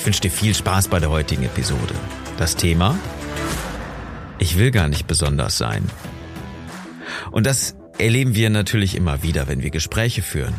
Ich wünsche dir viel Spaß bei der heutigen Episode. Das Thema? Ich will gar nicht besonders sein. Und das erleben wir natürlich immer wieder, wenn wir Gespräche führen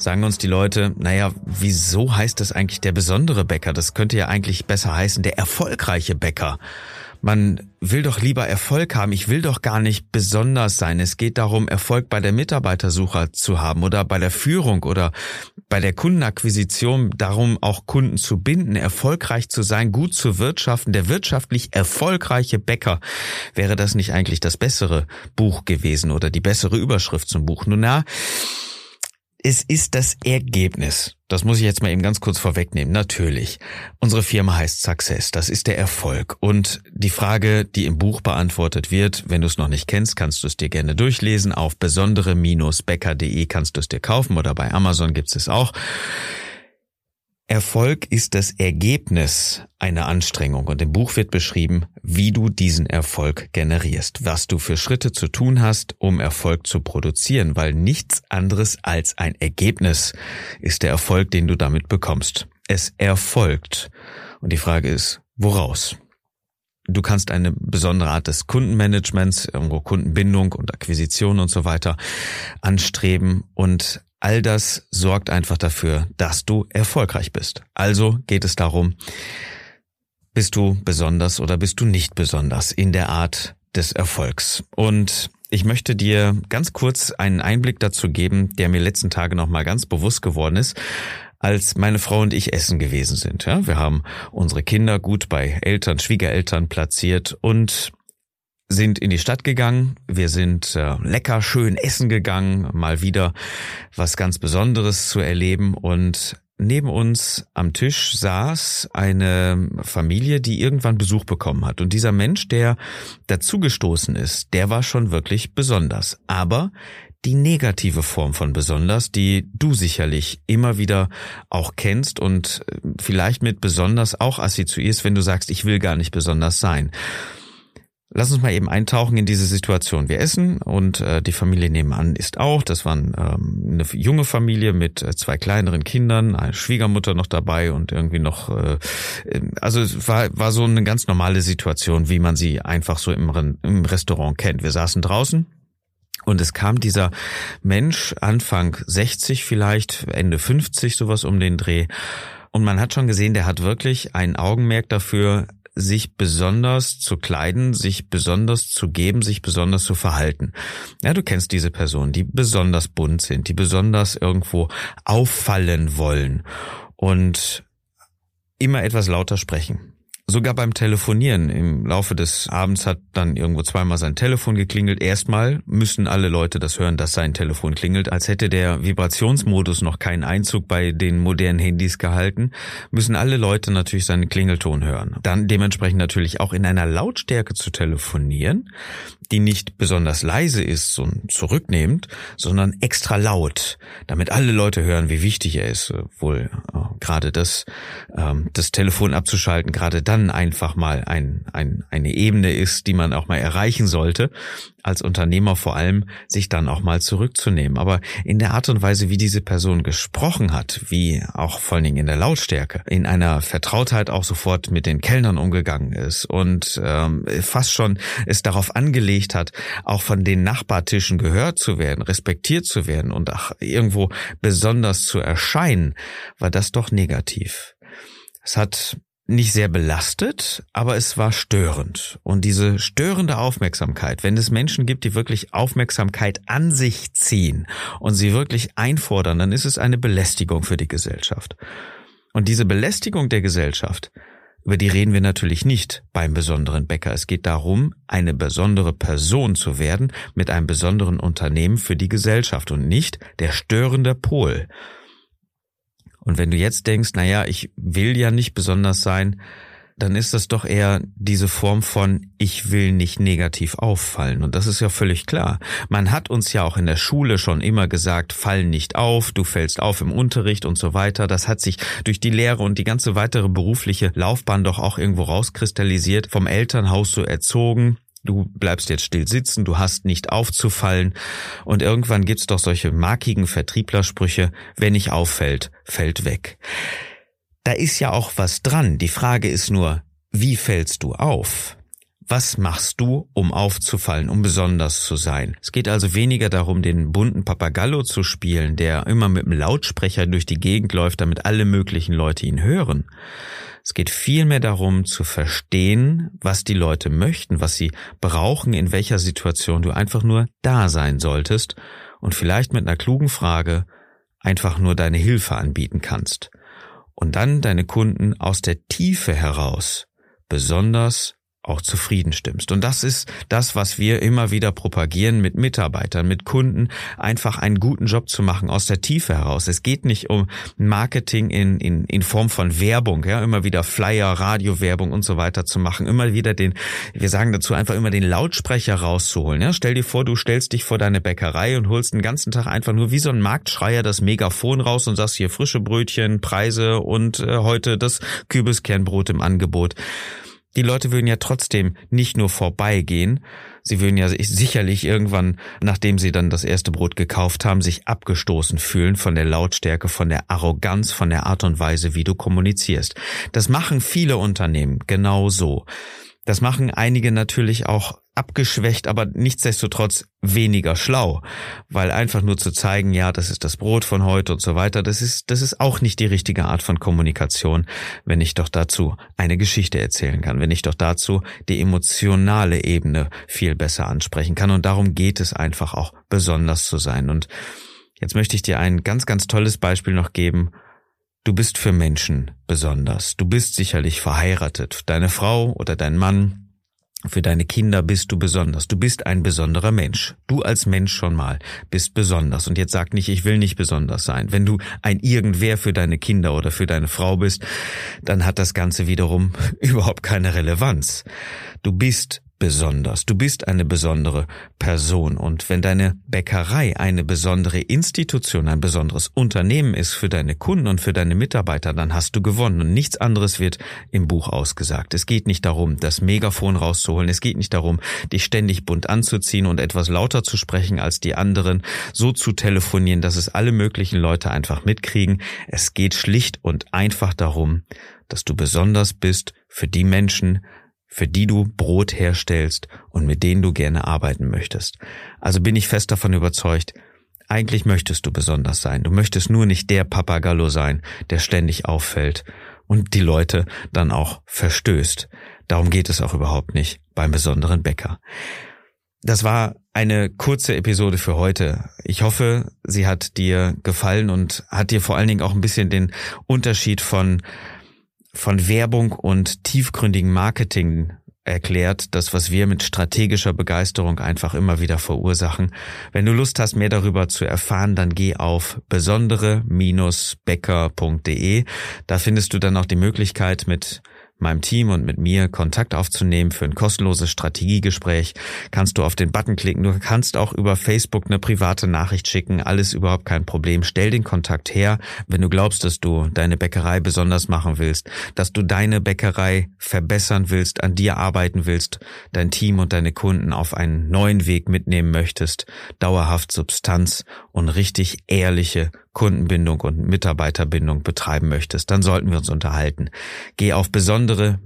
sagen uns die Leute, naja, wieso heißt das eigentlich der besondere Bäcker? Das könnte ja eigentlich besser heißen der erfolgreiche Bäcker. Man will doch lieber Erfolg haben. Ich will doch gar nicht besonders sein. Es geht darum, Erfolg bei der Mitarbeitersuche zu haben oder bei der Führung oder bei der Kundenakquisition, darum auch Kunden zu binden, erfolgreich zu sein, gut zu wirtschaften. Der wirtschaftlich erfolgreiche Bäcker. Wäre das nicht eigentlich das bessere Buch gewesen oder die bessere Überschrift zum Buch? Nun na, es ist das Ergebnis. Das muss ich jetzt mal eben ganz kurz vorwegnehmen. Natürlich. Unsere Firma heißt Success. Das ist der Erfolg. Und die Frage, die im Buch beantwortet wird, wenn du es noch nicht kennst, kannst du es dir gerne durchlesen. Auf besondere-becker.de kannst du es dir kaufen oder bei Amazon gibt es auch. Erfolg ist das Ergebnis einer Anstrengung und im Buch wird beschrieben, wie du diesen Erfolg generierst, was du für Schritte zu tun hast, um Erfolg zu produzieren, weil nichts anderes als ein Ergebnis ist der Erfolg, den du damit bekommst. Es erfolgt. Und die Frage ist, woraus? Du kannst eine besondere Art des Kundenmanagements, irgendwo Kundenbindung und Akquisition und so weiter anstreben und All das sorgt einfach dafür, dass du erfolgreich bist. Also geht es darum, bist du besonders oder bist du nicht besonders in der Art des Erfolgs. Und ich möchte dir ganz kurz einen Einblick dazu geben, der mir letzten Tage nochmal ganz bewusst geworden ist, als meine Frau und ich essen gewesen sind. Ja, wir haben unsere Kinder gut bei Eltern, Schwiegereltern platziert und sind in die Stadt gegangen. Wir sind äh, lecker schön essen gegangen, mal wieder was ganz Besonderes zu erleben und Neben uns am Tisch saß eine Familie, die irgendwann Besuch bekommen hat. Und dieser Mensch, der dazugestoßen ist, der war schon wirklich besonders. Aber die negative Form von besonders, die du sicherlich immer wieder auch kennst und vielleicht mit besonders auch assoziierst, wenn du sagst, ich will gar nicht besonders sein. Lass uns mal eben eintauchen in diese Situation. Wir essen und äh, die Familie nebenan ist auch. Das war ähm, eine junge Familie mit äh, zwei kleineren Kindern, eine Schwiegermutter noch dabei und irgendwie noch. Äh, ähm, also es war, war so eine ganz normale Situation, wie man sie einfach so im, im Restaurant kennt. Wir saßen draußen und es kam dieser Mensch, Anfang 60 vielleicht, Ende 50, sowas um den Dreh. Und man hat schon gesehen, der hat wirklich ein Augenmerk dafür, sich besonders zu kleiden, sich besonders zu geben, sich besonders zu verhalten. Ja, du kennst diese Personen, die besonders bunt sind, die besonders irgendwo auffallen wollen und immer etwas lauter sprechen. Sogar beim Telefonieren im Laufe des Abends hat dann irgendwo zweimal sein Telefon geklingelt. Erstmal müssen alle Leute das hören, dass sein Telefon klingelt, als hätte der Vibrationsmodus noch keinen Einzug bei den modernen Handys gehalten, müssen alle Leute natürlich seinen Klingelton hören. Dann dementsprechend natürlich auch in einer Lautstärke zu telefonieren, die nicht besonders leise ist und zurücknehmend, sondern extra laut, damit alle Leute hören, wie wichtig er ist. Wohl äh, gerade das, ähm, das Telefon abzuschalten, gerade dann dann einfach mal ein, ein, eine Ebene ist, die man auch mal erreichen sollte, als Unternehmer vor allem, sich dann auch mal zurückzunehmen. Aber in der Art und Weise, wie diese Person gesprochen hat, wie auch vor allen Dingen in der Lautstärke, in einer Vertrautheit auch sofort mit den Kellnern umgegangen ist und ähm, fast schon es darauf angelegt hat, auch von den Nachbartischen gehört zu werden, respektiert zu werden und auch irgendwo besonders zu erscheinen, war das doch negativ. Es hat nicht sehr belastet, aber es war störend. Und diese störende Aufmerksamkeit, wenn es Menschen gibt, die wirklich Aufmerksamkeit an sich ziehen und sie wirklich einfordern, dann ist es eine Belästigung für die Gesellschaft. Und diese Belästigung der Gesellschaft, über die reden wir natürlich nicht beim besonderen Bäcker. Es geht darum, eine besondere Person zu werden mit einem besonderen Unternehmen für die Gesellschaft und nicht der störende Pol. Und wenn du jetzt denkst, naja, ich will ja nicht besonders sein, dann ist das doch eher diese Form von ich will nicht negativ auffallen. Und das ist ja völlig klar. Man hat uns ja auch in der Schule schon immer gesagt, fall nicht auf, du fällst auf im Unterricht und so weiter. Das hat sich durch die Lehre und die ganze weitere berufliche Laufbahn doch auch irgendwo rauskristallisiert, vom Elternhaus so erzogen. Du bleibst jetzt still sitzen, du hast nicht aufzufallen. Und irgendwann gibt's doch solche markigen Vertrieblersprüche, wer nicht auffällt, fällt weg. Da ist ja auch was dran. Die Frage ist nur, wie fällst du auf? Was machst du, um aufzufallen, um besonders zu sein? Es geht also weniger darum, den bunten Papagallo zu spielen, der immer mit dem Lautsprecher durch die Gegend läuft, damit alle möglichen Leute ihn hören. Es geht vielmehr darum zu verstehen, was die Leute möchten, was sie brauchen, in welcher Situation du einfach nur da sein solltest und vielleicht mit einer klugen Frage einfach nur deine Hilfe anbieten kannst. Und dann deine Kunden aus der Tiefe heraus besonders auch zufrieden stimmst. Und das ist das, was wir immer wieder propagieren mit Mitarbeitern, mit Kunden, einfach einen guten Job zu machen aus der Tiefe heraus. Es geht nicht um Marketing in, in, in Form von Werbung, ja, immer wieder Flyer, Radiowerbung und so weiter zu machen, immer wieder den, wir sagen dazu einfach immer den Lautsprecher rauszuholen. Ja. Stell dir vor, du stellst dich vor deine Bäckerei und holst den ganzen Tag einfach nur wie so ein Marktschreier das Megafon raus und sagst hier frische Brötchen, Preise und äh, heute das Kürbiskernbrot im Angebot die Leute würden ja trotzdem nicht nur vorbeigehen, sie würden ja sicherlich irgendwann, nachdem sie dann das erste Brot gekauft haben, sich abgestoßen fühlen von der Lautstärke, von der Arroganz, von der Art und Weise, wie du kommunizierst. Das machen viele Unternehmen genau so. Das machen einige natürlich auch abgeschwächt, aber nichtsdestotrotz weniger schlau, weil einfach nur zu zeigen, ja, das ist das Brot von heute und so weiter, das ist, das ist auch nicht die richtige Art von Kommunikation, wenn ich doch dazu eine Geschichte erzählen kann, wenn ich doch dazu die emotionale Ebene viel besser ansprechen kann. Und darum geht es einfach auch besonders zu sein. Und jetzt möchte ich dir ein ganz, ganz tolles Beispiel noch geben, Du bist für Menschen besonders. Du bist sicherlich verheiratet. Deine Frau oder dein Mann, für deine Kinder bist du besonders. Du bist ein besonderer Mensch. Du als Mensch schon mal bist besonders. Und jetzt sag nicht, ich will nicht besonders sein. Wenn du ein Irgendwer für deine Kinder oder für deine Frau bist, dann hat das Ganze wiederum überhaupt keine Relevanz. Du bist besonders. Du bist eine besondere Person. Und wenn deine Bäckerei eine besondere Institution, ein besonderes Unternehmen ist für deine Kunden und für deine Mitarbeiter, dann hast du gewonnen. Und nichts anderes wird im Buch ausgesagt. Es geht nicht darum, das Megafon rauszuholen. Es geht nicht darum, dich ständig bunt anzuziehen und etwas lauter zu sprechen als die anderen, so zu telefonieren, dass es alle möglichen Leute einfach mitkriegen. Es geht schlicht und einfach darum, dass du besonders bist für die Menschen, für die du Brot herstellst und mit denen du gerne arbeiten möchtest. Also bin ich fest davon überzeugt, eigentlich möchtest du besonders sein. Du möchtest nur nicht der Papagallo sein, der ständig auffällt und die Leute dann auch verstößt. Darum geht es auch überhaupt nicht beim besonderen Bäcker. Das war eine kurze Episode für heute. Ich hoffe, sie hat dir gefallen und hat dir vor allen Dingen auch ein bisschen den Unterschied von von Werbung und tiefgründigem Marketing erklärt, das, was wir mit strategischer Begeisterung einfach immer wieder verursachen. Wenn du Lust hast, mehr darüber zu erfahren, dann geh auf besondere-becker.de. Da findest du dann auch die Möglichkeit, mit meinem Team und mit mir Kontakt aufzunehmen für ein kostenloses Strategiegespräch, kannst du auf den Button klicken. Du kannst auch über Facebook eine private Nachricht schicken. Alles überhaupt kein Problem. Stell den Kontakt her, wenn du glaubst, dass du deine Bäckerei besonders machen willst, dass du deine Bäckerei verbessern willst, an dir arbeiten willst, dein Team und deine Kunden auf einen neuen Weg mitnehmen möchtest, dauerhaft Substanz und richtig ehrliche Kundenbindung und Mitarbeiterbindung betreiben möchtest, dann sollten wir uns unterhalten. Geh auf besondere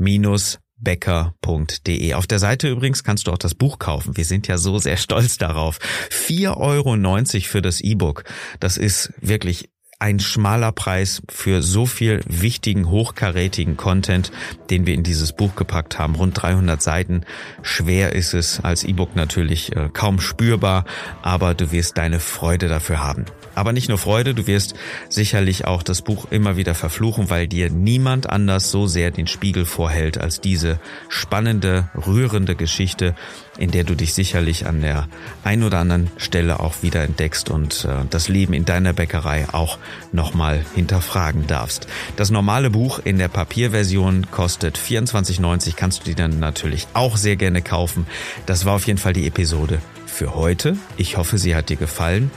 becker.de. Auf der Seite übrigens kannst du auch das Buch kaufen. Wir sind ja so sehr stolz darauf. 4,90 Euro für das E-Book. Das ist wirklich ein schmaler Preis für so viel wichtigen, hochkarätigen Content, den wir in dieses Buch gepackt haben. Rund 300 Seiten. Schwer ist es, als E-Book natürlich äh, kaum spürbar, aber du wirst deine Freude dafür haben. Aber nicht nur Freude, du wirst sicherlich auch das Buch immer wieder verfluchen, weil dir niemand anders so sehr den Spiegel vorhält als diese spannende, rührende Geschichte, in der du dich sicherlich an der ein oder anderen Stelle auch wieder entdeckst und äh, das Leben in deiner Bäckerei auch nochmal hinterfragen darfst. Das normale Buch in der Papierversion kostet 24,90, kannst du dir dann natürlich auch sehr gerne kaufen. Das war auf jeden Fall die Episode für heute. Ich hoffe, sie hat dir gefallen.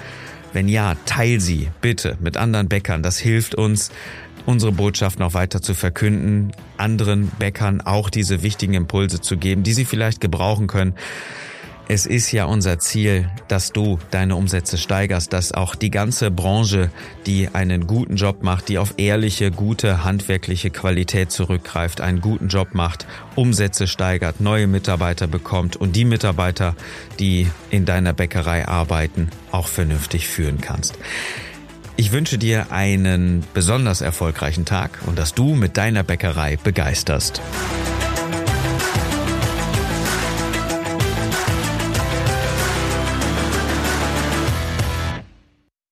Wenn ja, teil sie bitte mit anderen Bäckern. Das hilft uns, unsere Botschaft noch weiter zu verkünden, anderen Bäckern auch diese wichtigen Impulse zu geben, die sie vielleicht gebrauchen können. Es ist ja unser Ziel, dass du deine Umsätze steigerst, dass auch die ganze Branche, die einen guten Job macht, die auf ehrliche, gute, handwerkliche Qualität zurückgreift, einen guten Job macht, Umsätze steigert, neue Mitarbeiter bekommt und die Mitarbeiter, die in deiner Bäckerei arbeiten, auch vernünftig führen kannst. Ich wünsche dir einen besonders erfolgreichen Tag und dass du mit deiner Bäckerei begeisterst.